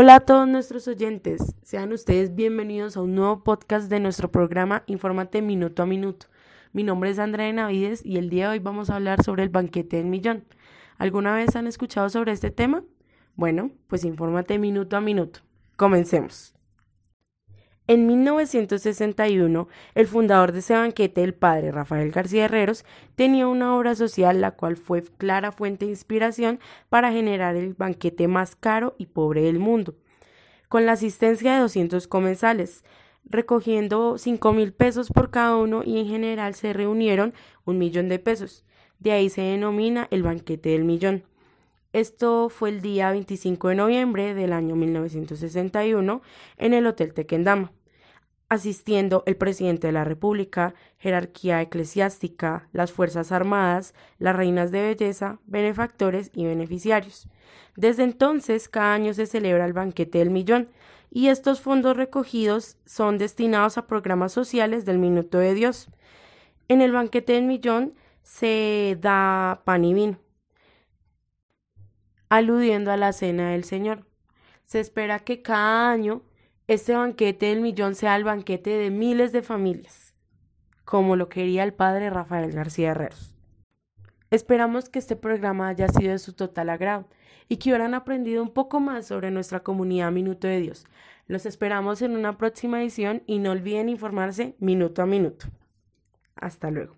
Hola a todos nuestros oyentes, sean ustedes bienvenidos a un nuevo podcast de nuestro programa Infórmate Minuto a Minuto. Mi nombre es Andrea Navides y el día de hoy vamos a hablar sobre el banquete del millón. ¿Alguna vez han escuchado sobre este tema? Bueno, pues infórmate minuto a minuto. Comencemos. En 1961, el fundador de ese banquete, el padre Rafael García Herreros, tenía una obra social la cual fue clara fuente de inspiración para generar el banquete más caro y pobre del mundo, con la asistencia de 200 comensales, recogiendo 5 mil pesos por cada uno y en general se reunieron un millón de pesos. De ahí se denomina el banquete del millón. Esto fue el día 25 de noviembre del año 1961 en el Hotel Tequendama asistiendo el presidente de la República, jerarquía eclesiástica, las Fuerzas Armadas, las reinas de belleza, benefactores y beneficiarios. Desde entonces, cada año se celebra el banquete del millón, y estos fondos recogidos son destinados a programas sociales del Minuto de Dios. En el banquete del millón se da pan y vino, aludiendo a la cena del Señor. Se espera que cada año este banquete del millón sea el banquete de miles de familias, como lo quería el padre Rafael García Herreros. Esperamos que este programa haya sido de su total agrado y que hubieran aprendido un poco más sobre nuestra comunidad Minuto de Dios. Los esperamos en una próxima edición y no olviden informarse minuto a minuto. Hasta luego.